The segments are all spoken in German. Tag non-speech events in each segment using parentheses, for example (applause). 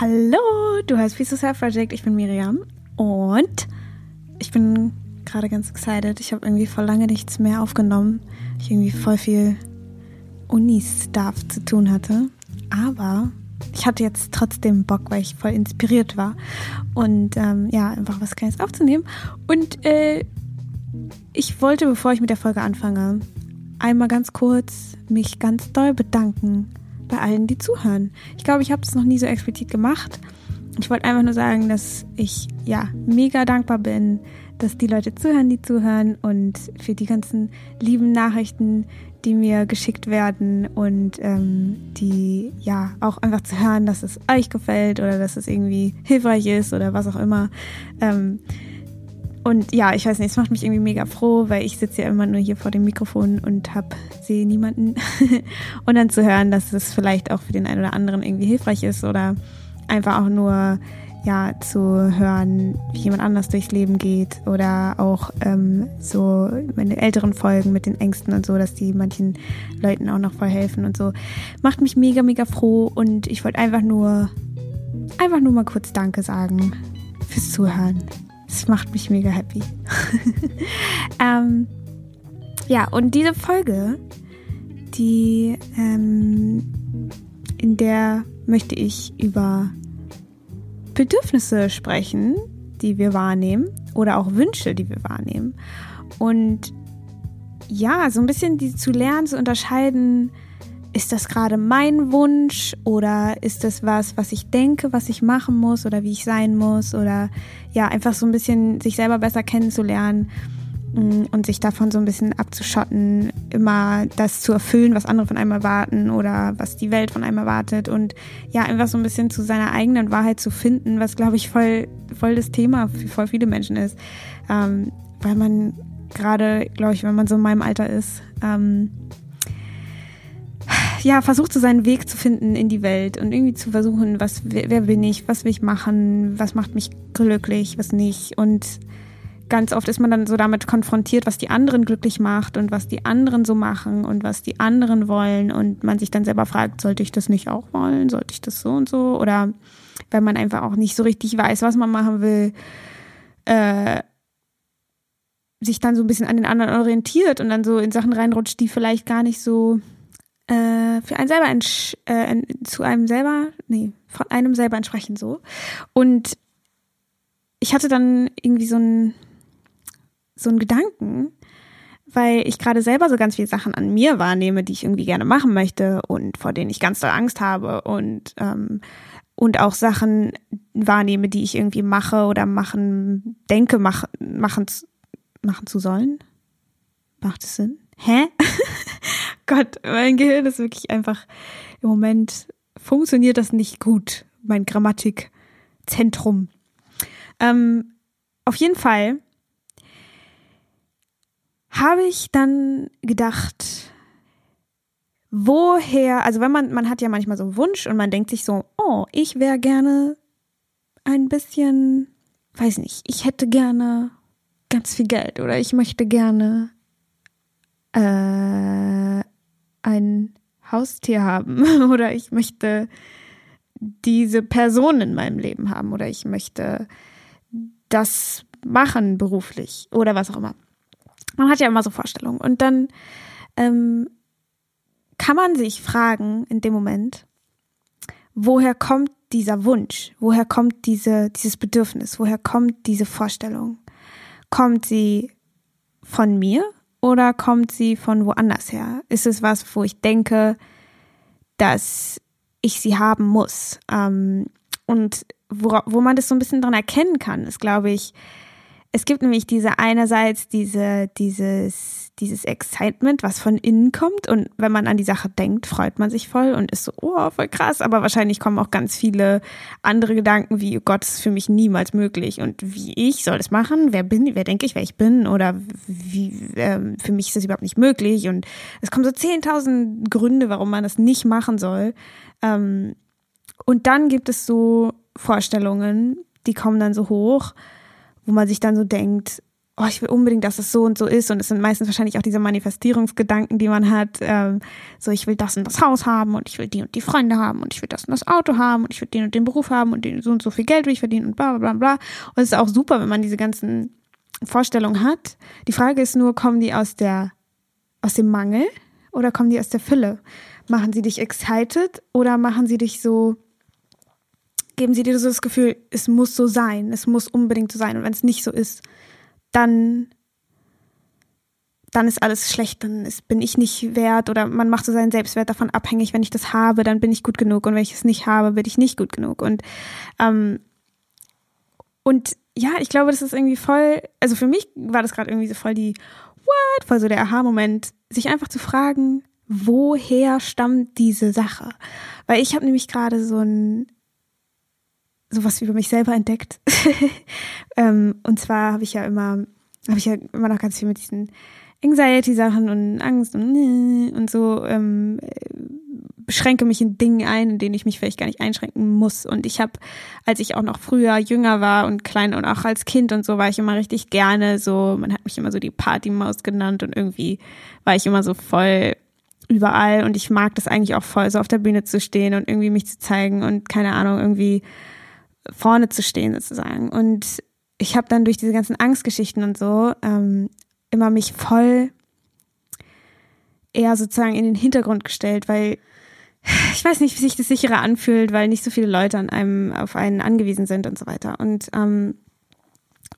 Hallo, du hörst Peace Self Project. Ich bin Miriam und ich bin gerade ganz excited. Ich habe irgendwie vor lange nichts mehr aufgenommen. Ich irgendwie voll viel Uni-Stuff zu tun hatte. Aber ich hatte jetzt trotzdem Bock, weil ich voll inspiriert war. Und ähm, ja, einfach was Kleines aufzunehmen. Und äh, ich wollte, bevor ich mit der Folge anfange, einmal ganz kurz mich ganz doll bedanken bei allen, die zuhören. Ich glaube, ich habe es noch nie so explizit gemacht. Ich wollte einfach nur sagen, dass ich ja mega dankbar bin, dass die Leute zuhören, die zuhören und für die ganzen lieben Nachrichten, die mir geschickt werden und ähm, die ja auch einfach zu hören, dass es euch gefällt oder dass es irgendwie hilfreich ist oder was auch immer. Ähm, und ja, ich weiß nicht, es macht mich irgendwie mega froh, weil ich sitze ja immer nur hier vor dem Mikrofon und hab, sehe niemanden. (laughs) und dann zu hören, dass es vielleicht auch für den einen oder anderen irgendwie hilfreich ist oder einfach auch nur ja zu hören, wie jemand anders durchs Leben geht oder auch ähm, so meine älteren Folgen mit den Ängsten und so, dass die manchen Leuten auch noch voll helfen und so. Macht mich mega, mega froh und ich wollte einfach nur, einfach nur mal kurz Danke sagen fürs Zuhören. Das macht mich mega happy. (laughs) ähm, ja, und diese Folge, die, ähm, in der möchte ich über Bedürfnisse sprechen, die wir wahrnehmen oder auch Wünsche, die wir wahrnehmen. Und ja, so ein bisschen die zu lernen, zu unterscheiden, ist das gerade mein Wunsch oder ist das was, was ich denke, was ich machen muss oder wie ich sein muss oder ja, einfach so ein bisschen sich selber besser kennenzulernen mm, und sich davon so ein bisschen abzuschotten, immer das zu erfüllen, was andere von einem erwarten oder was die Welt von einem erwartet und ja, einfach so ein bisschen zu seiner eigenen Wahrheit zu finden, was glaube ich voll, voll das Thema für voll viele Menschen ist, ähm, weil man gerade, glaube ich, wenn man so in meinem Alter ist, ähm, ja, versucht so seinen Weg zu finden in die Welt und irgendwie zu versuchen, was, wer, wer bin ich, was will ich machen, was macht mich glücklich, was nicht. Und ganz oft ist man dann so damit konfrontiert, was die anderen glücklich macht und was die anderen so machen und was die anderen wollen. Und man sich dann selber fragt, sollte ich das nicht auch wollen, sollte ich das so und so? Oder wenn man einfach auch nicht so richtig weiß, was man machen will, äh, sich dann so ein bisschen an den anderen orientiert und dann so in Sachen reinrutscht, die vielleicht gar nicht so äh, für einen selber äh, zu einem selber, nee, von einem selber entsprechen so. Und ich hatte dann irgendwie so einen so Gedanken, weil ich gerade selber so ganz viele Sachen an mir wahrnehme, die ich irgendwie gerne machen möchte und vor denen ich ganz doll Angst habe und ähm, und auch Sachen wahrnehme, die ich irgendwie mache oder machen denke mach, machen machen zu sollen. Macht es Sinn? Hä? (laughs) Gott, mein Gehirn ist wirklich einfach im Moment funktioniert das nicht gut, mein Grammatikzentrum. Ähm, auf jeden Fall habe ich dann gedacht, woher, also wenn man, man hat ja manchmal so einen Wunsch und man denkt sich so, oh, ich wäre gerne ein bisschen, weiß nicht, ich hätte gerne ganz viel Geld oder ich möchte gerne äh, ein Haustier haben (laughs) oder ich möchte diese Person in meinem Leben haben oder ich möchte das machen beruflich oder was auch immer. Man hat ja immer so Vorstellungen und dann ähm, kann man sich fragen in dem Moment, woher kommt dieser Wunsch, woher kommt diese, dieses Bedürfnis, woher kommt diese Vorstellung? Kommt sie von mir oder kommt sie von woanders her? Ist es was, wo ich denke, dass ich sie haben muss? Ähm, und wo, wo man das so ein bisschen dran erkennen kann, ist, glaube ich, es gibt nämlich diese einerseits diese, dieses, dieses Excitement, was von innen kommt. Und wenn man an die Sache denkt, freut man sich voll und ist so, oh, voll krass. Aber wahrscheinlich kommen auch ganz viele andere Gedanken wie, oh Gott, ist für mich niemals möglich. Und wie ich soll das machen? Wer bin, wer denke ich, wer ich bin? Oder wie, äh, für mich ist das überhaupt nicht möglich. Und es kommen so 10.000 Gründe, warum man das nicht machen soll. Ähm, und dann gibt es so Vorstellungen, die kommen dann so hoch wo man sich dann so denkt, oh, ich will unbedingt, dass es so und so ist. Und es sind meistens wahrscheinlich auch diese Manifestierungsgedanken, die man hat. Ähm, so, ich will das und das Haus haben und ich will die und die Freunde haben und ich will das und das Auto haben und ich will den und den Beruf haben und den, so und so viel Geld will ich verdienen und bla bla bla bla. Und es ist auch super, wenn man diese ganzen Vorstellungen hat. Die Frage ist nur, kommen die aus der, aus dem Mangel oder kommen die aus der Fülle? Machen sie dich excited oder machen sie dich so, geben sie dir so das Gefühl, es muss so sein, es muss unbedingt so sein. Und wenn es nicht so ist, dann, dann ist alles schlecht, dann ist, bin ich nicht wert oder man macht so seinen Selbstwert davon abhängig, wenn ich das habe, dann bin ich gut genug und wenn ich es nicht habe, bin ich nicht gut genug. Und, ähm, und ja, ich glaube, das ist irgendwie voll, also für mich war das gerade irgendwie so voll die, what, voll so der Aha-Moment, sich einfach zu fragen, woher stammt diese Sache? Weil ich habe nämlich gerade so ein sowas über mich selber entdeckt. (laughs) ähm, und zwar habe ich ja immer, habe ich ja immer noch ganz viel mit diesen Anxiety-Sachen und Angst und, und so, ähm, beschränke mich in Dingen ein, in denen ich mich vielleicht gar nicht einschränken muss. Und ich habe, als ich auch noch früher jünger war und klein und auch als Kind und so, war ich immer richtig gerne so, man hat mich immer so die Partymaus genannt und irgendwie war ich immer so voll überall und ich mag das eigentlich auch voll, so auf der Bühne zu stehen und irgendwie mich zu zeigen und keine Ahnung, irgendwie vorne zu stehen sozusagen. Und ich habe dann durch diese ganzen Angstgeschichten und so ähm, immer mich voll eher sozusagen in den Hintergrund gestellt, weil ich weiß nicht, wie sich das sicherer anfühlt, weil nicht so viele Leute an einem auf einen angewiesen sind und so weiter. Und ähm,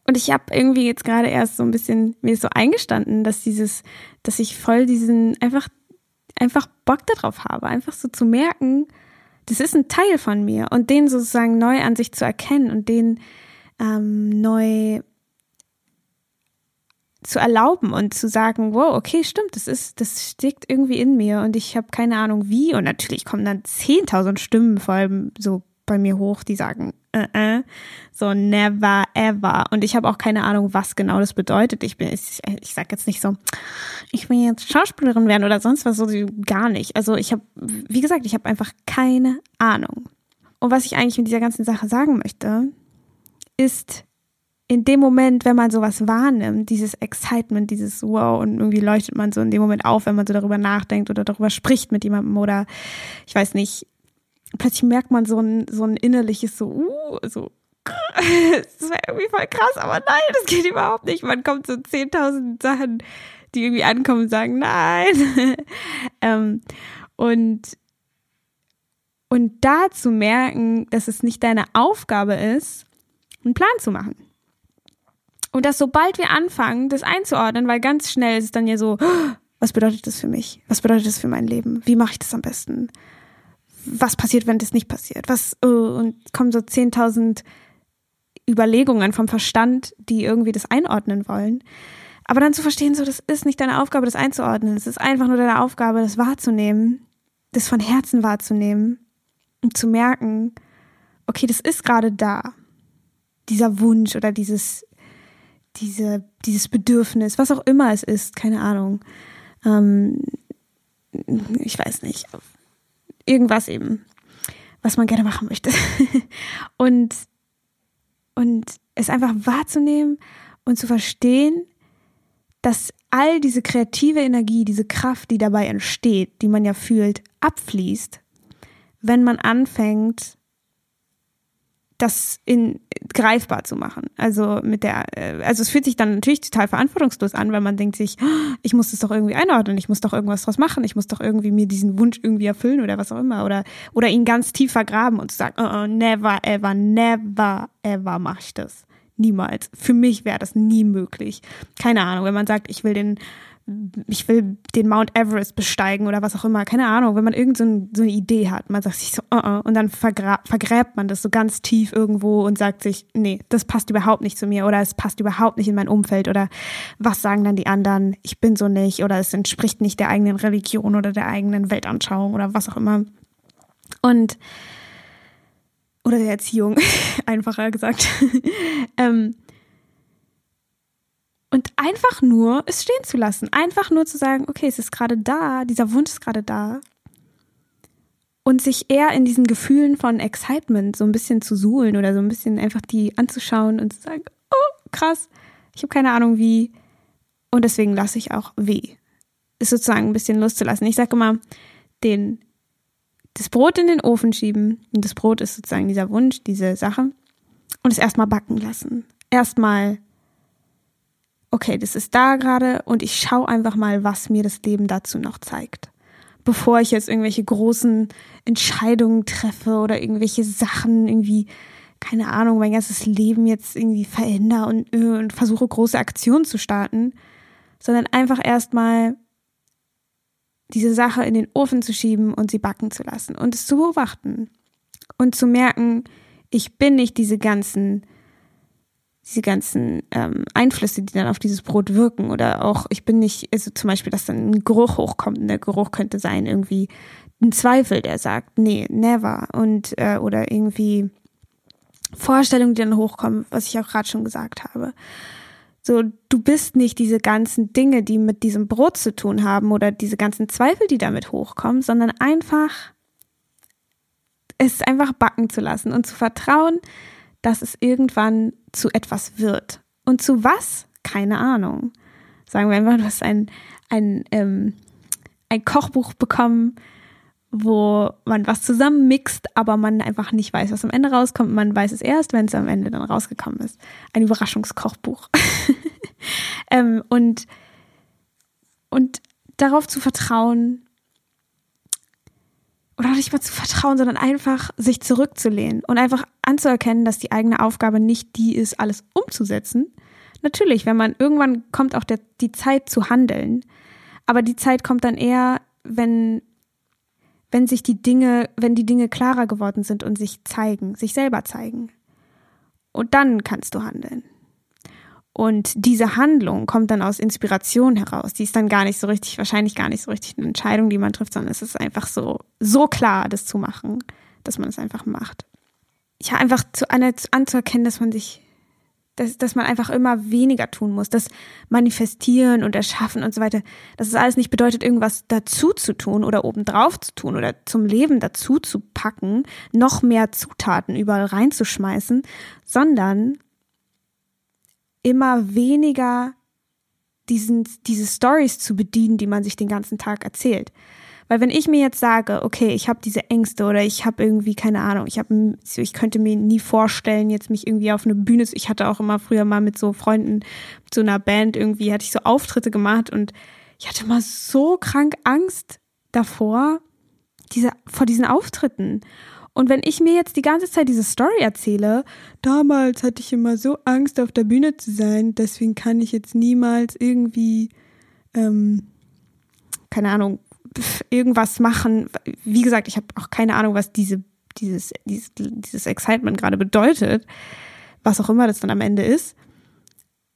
und ich habe irgendwie jetzt gerade erst so ein bisschen mir so eingestanden, dass dieses, dass ich voll diesen einfach einfach Bock darauf habe, einfach so zu merken, das ist ein Teil von mir. Und den sozusagen neu an sich zu erkennen und den ähm, neu zu erlauben und zu sagen, wow, okay, stimmt, das ist, das steckt irgendwie in mir und ich habe keine Ahnung wie. Und natürlich kommen dann 10.000 Stimmen vor allem so bei mir hoch, die sagen, äh, äh, so never ever. Und ich habe auch keine Ahnung, was genau das bedeutet. Ich bin, ich, ich sag jetzt nicht so, ich will jetzt Schauspielerin werden oder sonst was, so gar nicht. Also ich habe, wie gesagt, ich habe einfach keine Ahnung. Und was ich eigentlich mit dieser ganzen Sache sagen möchte, ist in dem Moment, wenn man sowas wahrnimmt, dieses Excitement, dieses Wow und irgendwie leuchtet man so in dem Moment auf, wenn man so darüber nachdenkt oder darüber spricht mit jemandem oder ich weiß nicht, plötzlich merkt man so ein, so ein innerliches so, uh, so, (laughs) das wäre irgendwie voll krass, aber nein, das geht überhaupt nicht. Man kommt so 10.000 Sachen, die irgendwie ankommen und sagen, nein. (laughs) ähm, und, und da zu merken, dass es nicht deine Aufgabe ist, einen Plan zu machen. Und dass sobald wir anfangen, das einzuordnen, weil ganz schnell ist es dann ja so, (gasps) was bedeutet das für mich? Was bedeutet das für mein Leben? Wie mache ich das am besten? Was passiert, wenn das nicht passiert? Was, oh, und kommen so 10.000 Überlegungen vom Verstand, die irgendwie das einordnen wollen. Aber dann zu verstehen, so, das ist nicht deine Aufgabe, das einzuordnen. Es ist einfach nur deine Aufgabe, das wahrzunehmen, das von Herzen wahrzunehmen und zu merken, okay, das ist gerade da. Dieser Wunsch oder dieses, diese, dieses Bedürfnis, was auch immer es ist, keine Ahnung. Ähm, ich weiß nicht irgendwas eben, was man gerne machen möchte. (laughs) und, und es einfach wahrzunehmen und zu verstehen, dass all diese kreative Energie, diese Kraft, die dabei entsteht, die man ja fühlt, abfließt, wenn man anfängt, das in greifbar zu machen. Also mit der, äh, also es fühlt sich dann natürlich total verantwortungslos an, weil man denkt sich, ich muss das doch irgendwie einordnen, ich muss doch irgendwas draus machen, ich muss doch irgendwie mir diesen Wunsch irgendwie erfüllen oder was auch immer oder oder ihn ganz tief vergraben und sagen, oh, oh, never ever, never ever mache ich das. Niemals. Für mich wäre das nie möglich. Keine Ahnung, wenn man sagt, ich will den ich will den Mount Everest besteigen oder was auch immer, keine Ahnung, wenn man irgend so, ein, so eine Idee hat, man sagt sich so, uh -uh, und dann vergräbt man das so ganz tief irgendwo und sagt sich, nee, das passt überhaupt nicht zu mir oder es passt überhaupt nicht in mein Umfeld oder was sagen dann die anderen, ich bin so nicht oder es entspricht nicht der eigenen Religion oder der eigenen Weltanschauung oder was auch immer. Und oder der Erziehung, (laughs) einfacher gesagt. (laughs) ähm, und einfach nur es stehen zu lassen. Einfach nur zu sagen, okay, es ist gerade da, dieser Wunsch ist gerade da. Und sich eher in diesen Gefühlen von Excitement so ein bisschen zu suhlen oder so ein bisschen einfach die anzuschauen und zu sagen, oh, krass, Ich habe keine Ahnung wie. Und deswegen lasse ich auch weh. Ist sozusagen ein bisschen loszulassen. Ich sage immer, den, das Brot in den Ofen schieben. Und das Brot ist sozusagen dieser Wunsch, diese Sache. Und es erstmal backen lassen. Erstmal, okay, das ist da gerade und ich schaue einfach mal, was mir das Leben dazu noch zeigt. Bevor ich jetzt irgendwelche großen Entscheidungen treffe oder irgendwelche Sachen irgendwie, keine Ahnung, mein ganzes Leben jetzt irgendwie verändere und, äh, und versuche große Aktionen zu starten, sondern einfach erstmal diese Sache in den Ofen zu schieben und sie backen zu lassen und es zu beobachten und zu merken, ich bin nicht diese ganzen diese ganzen ähm, Einflüsse, die dann auf dieses Brot wirken. Oder auch, ich bin nicht, also zum Beispiel, dass dann ein Geruch hochkommt und der Geruch könnte sein, irgendwie ein Zweifel, der sagt, nee, never. Und, äh, oder irgendwie Vorstellungen, die dann hochkommen, was ich auch gerade schon gesagt habe. So, du bist nicht diese ganzen Dinge, die mit diesem Brot zu tun haben oder diese ganzen Zweifel, die damit hochkommen, sondern einfach es einfach backen zu lassen und zu vertrauen, dass es irgendwann zu etwas wird. Und zu was? Keine Ahnung. Sagen wir einfach, du hast ein, ein, ähm, ein Kochbuch bekommen, wo man was zusammenmixt, aber man einfach nicht weiß, was am Ende rauskommt. Man weiß es erst, wenn es am Ende dann rausgekommen ist. Ein Überraschungskochbuch. (laughs) ähm, und, und darauf zu vertrauen, oder nicht mal zu vertrauen, sondern einfach sich zurückzulehnen und einfach anzuerkennen, dass die eigene Aufgabe nicht die ist, alles umzusetzen. Natürlich, wenn man irgendwann kommt auch der, die Zeit zu handeln, aber die Zeit kommt dann eher, wenn wenn sich die Dinge, wenn die Dinge klarer geworden sind und sich zeigen, sich selber zeigen. Und dann kannst du handeln. Und diese Handlung kommt dann aus Inspiration heraus. Die ist dann gar nicht so richtig, wahrscheinlich gar nicht so richtig eine Entscheidung, die man trifft, sondern es ist einfach so, so klar, das zu machen, dass man es einfach macht. Ja, einfach zu, anzuerkennen, dass man sich, dass, dass man einfach immer weniger tun muss, das Manifestieren und Erschaffen und so weiter, dass es alles nicht bedeutet, irgendwas dazu zu tun oder obendrauf zu tun oder zum Leben dazu zu packen, noch mehr Zutaten überall reinzuschmeißen, sondern immer weniger diesen, diese Stories zu bedienen, die man sich den ganzen Tag erzählt. Weil wenn ich mir jetzt sage, okay, ich habe diese Ängste oder ich habe irgendwie keine Ahnung, ich habe, ich könnte mir nie vorstellen, jetzt mich irgendwie auf eine Bühne, ich hatte auch immer früher mal mit so Freunden, mit so einer Band irgendwie, hatte ich so Auftritte gemacht und ich hatte mal so krank Angst davor, diese, vor diesen Auftritten. Und wenn ich mir jetzt die ganze Zeit diese Story erzähle, damals hatte ich immer so Angst, auf der Bühne zu sein, deswegen kann ich jetzt niemals irgendwie, ähm, keine Ahnung, irgendwas machen. Wie gesagt, ich habe auch keine Ahnung, was diese, dieses, dieses, dieses Excitement gerade bedeutet, was auch immer das dann am Ende ist.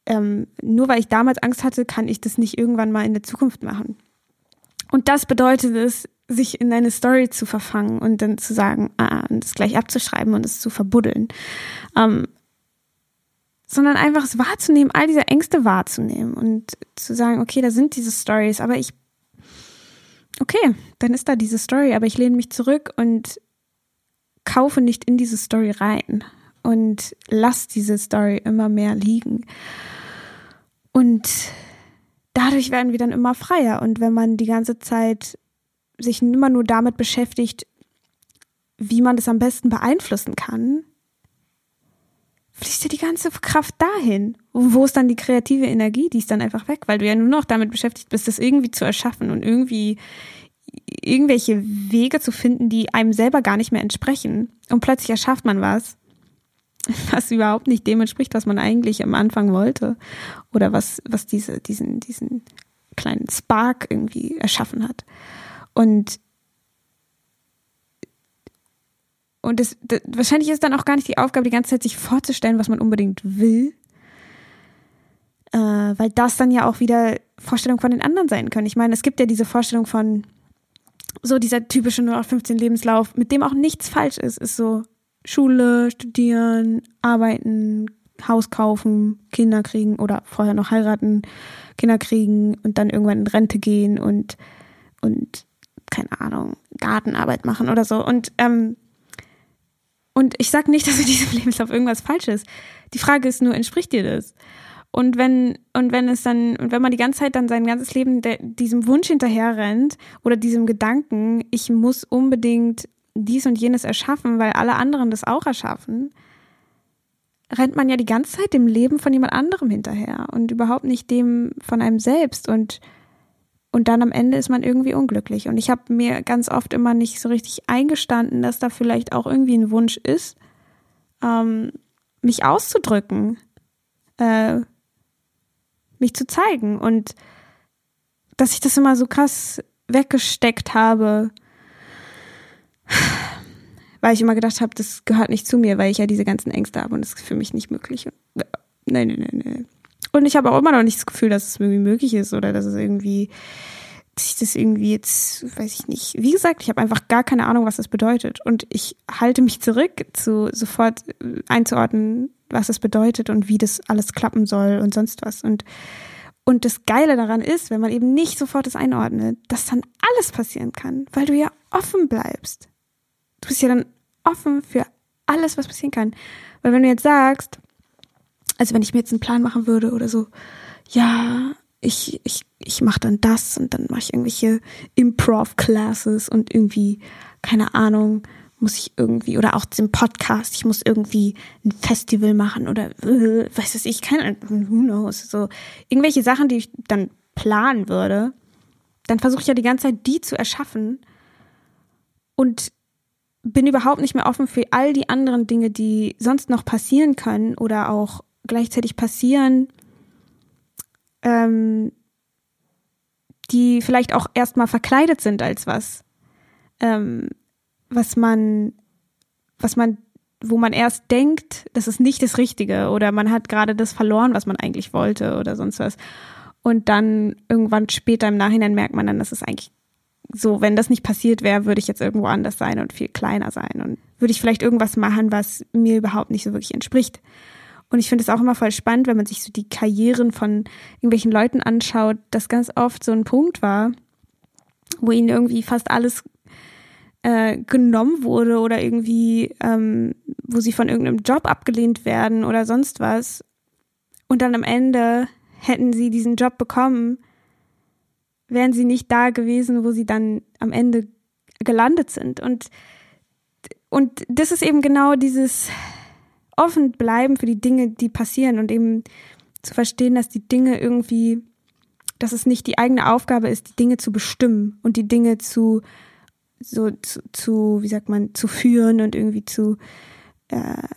Ähm, nur weil ich damals Angst hatte, kann ich das nicht irgendwann mal in der Zukunft machen. Und das bedeutet es, sich in eine Story zu verfangen und dann zu sagen, ah, und es gleich abzuschreiben und es zu verbuddeln. Ähm, sondern einfach es wahrzunehmen, all diese Ängste wahrzunehmen und zu sagen, okay, da sind diese Stories, aber ich, okay, dann ist da diese Story, aber ich lehne mich zurück und kaufe nicht in diese Story rein und lass diese Story immer mehr liegen. Und dadurch werden wir dann immer freier. Und wenn man die ganze Zeit sich immer nur damit beschäftigt, wie man das am besten beeinflussen kann, fließt ja die ganze Kraft dahin. Und wo ist dann die kreative Energie? Die ist dann einfach weg, weil du ja nur noch damit beschäftigt bist, das irgendwie zu erschaffen und irgendwie irgendwelche Wege zu finden, die einem selber gar nicht mehr entsprechen. Und plötzlich erschafft man was, (laughs) was überhaupt nicht dem entspricht, was man eigentlich am Anfang wollte. Oder was, was diese, diesen, diesen kleinen Spark irgendwie erschaffen hat. Und und das, das, wahrscheinlich ist dann auch gar nicht die Aufgabe, die ganze Zeit sich vorzustellen, was man unbedingt will, äh, weil das dann ja auch wieder Vorstellungen von den anderen sein können. Ich meine, es gibt ja diese Vorstellung von so dieser typische 0815 Lebenslauf, mit dem auch nichts falsch ist, ist so Schule, studieren, arbeiten, Haus kaufen, Kinder kriegen oder vorher noch heiraten, Kinder kriegen und dann irgendwann in Rente gehen und und keine Ahnung, Gartenarbeit machen oder so. Und, ähm, und ich sage nicht, (laughs) dass in diesem Lebenslauf irgendwas falsch ist. Die Frage ist nur, entspricht dir das? Und wenn, und wenn es dann, und wenn man die ganze Zeit dann sein ganzes Leben de, diesem Wunsch hinterher rennt oder diesem Gedanken, ich muss unbedingt dies und jenes erschaffen, weil alle anderen das auch erschaffen, rennt man ja die ganze Zeit dem Leben von jemand anderem hinterher und überhaupt nicht dem von einem selbst und und dann am Ende ist man irgendwie unglücklich. Und ich habe mir ganz oft immer nicht so richtig eingestanden, dass da vielleicht auch irgendwie ein Wunsch ist, ähm, mich auszudrücken, äh, mich zu zeigen und dass ich das immer so krass weggesteckt habe, weil ich immer gedacht habe, das gehört nicht zu mir, weil ich ja diese ganzen Ängste habe und das ist für mich nicht möglich. Nein, nein, nein, nein. Und ich habe auch immer noch nicht das Gefühl, dass es irgendwie möglich ist oder dass es irgendwie, dass ich das irgendwie jetzt, weiß ich nicht. Wie gesagt, ich habe einfach gar keine Ahnung, was das bedeutet. Und ich halte mich zurück, zu sofort einzuordnen, was das bedeutet und wie das alles klappen soll und sonst was. Und, und das Geile daran ist, wenn man eben nicht sofort das einordnet, dass dann alles passieren kann, weil du ja offen bleibst. Du bist ja dann offen für alles, was passieren kann. Weil wenn du jetzt sagst, also wenn ich mir jetzt einen Plan machen würde oder so, ja, ich, ich, ich mache dann das und dann mache ich irgendwelche Improv-Classes und irgendwie, keine Ahnung, muss ich irgendwie, oder auch zum Podcast, ich muss irgendwie ein Festival machen oder äh, weiß es ich, keine Ahnung, who knows, so. Irgendwelche Sachen, die ich dann planen würde, dann versuche ich ja die ganze Zeit, die zu erschaffen und bin überhaupt nicht mehr offen für all die anderen Dinge, die sonst noch passieren können oder auch gleichzeitig passieren, ähm, die vielleicht auch erstmal verkleidet sind als was, ähm, was man, was man, wo man erst denkt, das ist nicht das Richtige oder man hat gerade das verloren, was man eigentlich wollte oder sonst was. Und dann irgendwann später im Nachhinein merkt man dann, dass es eigentlich so, wenn das nicht passiert wäre, würde ich jetzt irgendwo anders sein und viel kleiner sein und würde ich vielleicht irgendwas machen, was mir überhaupt nicht so wirklich entspricht. Und ich finde es auch immer voll spannend, wenn man sich so die Karrieren von irgendwelchen Leuten anschaut, dass ganz oft so ein Punkt war, wo ihnen irgendwie fast alles äh, genommen wurde oder irgendwie, ähm, wo sie von irgendeinem Job abgelehnt werden oder sonst was. Und dann am Ende hätten sie diesen Job bekommen, wären sie nicht da gewesen, wo sie dann am Ende gelandet sind. Und, und das ist eben genau dieses, offen bleiben für die Dinge, die passieren und eben zu verstehen, dass die Dinge irgendwie, dass es nicht die eigene Aufgabe ist, die Dinge zu bestimmen und die Dinge zu, so zu, zu wie sagt man, zu führen und irgendwie zu äh,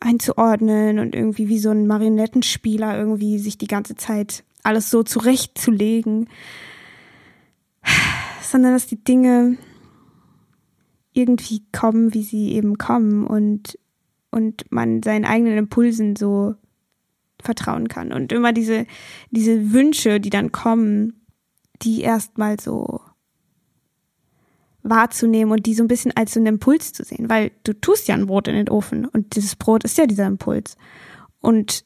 einzuordnen und irgendwie wie so ein Marionettenspieler irgendwie sich die ganze Zeit alles so zurechtzulegen, sondern dass die Dinge irgendwie kommen, wie sie eben kommen und und man seinen eigenen Impulsen so vertrauen kann. Und immer diese, diese Wünsche, die dann kommen, die erstmal so wahrzunehmen und die so ein bisschen als so einen Impuls zu sehen, weil du tust ja ein Brot in den Ofen und dieses Brot ist ja dieser Impuls. Und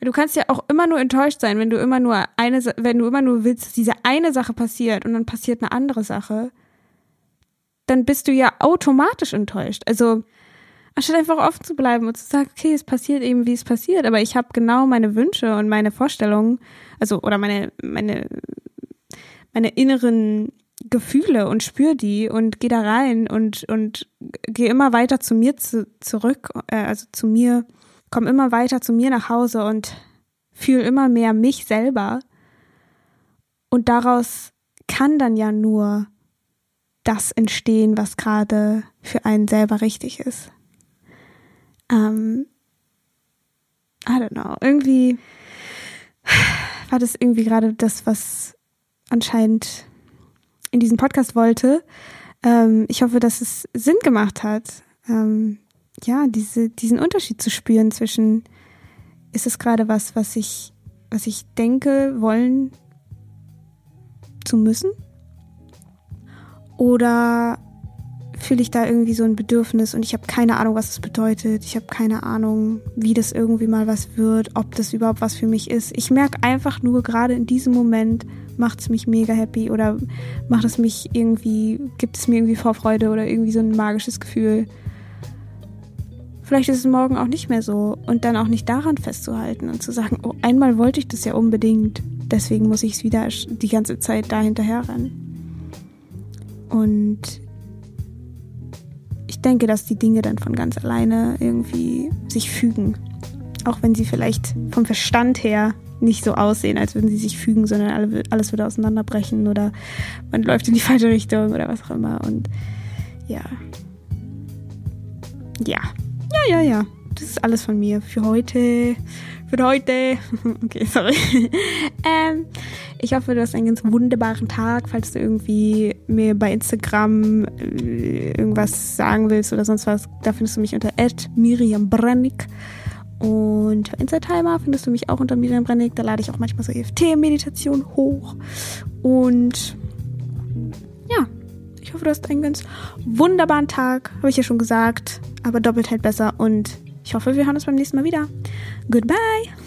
du kannst ja auch immer nur enttäuscht sein, wenn du immer nur eine, wenn du immer nur willst, dass diese eine Sache passiert und dann passiert eine andere Sache, dann bist du ja automatisch enttäuscht. Also anstatt einfach offen zu bleiben und zu sagen, okay, es passiert eben, wie es passiert, aber ich habe genau meine Wünsche und meine Vorstellungen, also oder meine meine meine inneren Gefühle und spür die und gehe da rein und und gehe immer weiter zu mir zu, zurück, äh, also zu mir, komme immer weiter zu mir nach Hause und fühle immer mehr mich selber. Und daraus kann dann ja nur das entstehen, was gerade für einen selber richtig ist ähm, I don't know, irgendwie war das irgendwie gerade das, was anscheinend in diesem Podcast wollte. Ähm, ich hoffe, dass es Sinn gemacht hat, ähm, ja, diese, diesen Unterschied zu spüren zwischen, ist es gerade was, was ich, was ich denke, wollen zu müssen? Oder fühle ich da irgendwie so ein Bedürfnis und ich habe keine Ahnung, was es bedeutet. Ich habe keine Ahnung, wie das irgendwie mal was wird, ob das überhaupt was für mich ist. Ich merke einfach nur gerade in diesem Moment macht es mich mega happy oder macht es mich irgendwie, gibt es mir irgendwie Vorfreude oder irgendwie so ein magisches Gefühl. vielleicht ist es morgen auch nicht mehr so und dann auch nicht daran festzuhalten und zu sagen, oh, einmal wollte ich das ja unbedingt, deswegen muss ich es wieder die ganze Zeit da hinterher rennen. Und denke, dass die Dinge dann von ganz alleine irgendwie sich fügen. Auch wenn sie vielleicht vom Verstand her nicht so aussehen, als würden sie sich fügen, sondern alles würde auseinanderbrechen oder man läuft in die falsche Richtung oder was auch immer. Und ja. Ja. Ja, ja, ja. Das ist alles von mir für heute. Für heute. (laughs) Okay, sorry. (laughs) ähm, ich hoffe, du hast einen ganz wunderbaren Tag. Falls du irgendwie mir bei Instagram äh, irgendwas sagen willst oder sonst was, da findest du mich unter Miriam Brennig. Und bei Insta-Timer findest du mich auch unter Miriam Brennig. Da lade ich auch manchmal so EFT-Meditation hoch. Und ja, ich hoffe, du hast einen ganz wunderbaren Tag. Habe ich ja schon gesagt. Aber doppelt halt besser. Und ich hoffe, wir hören uns beim nächsten Mal wieder. Goodbye.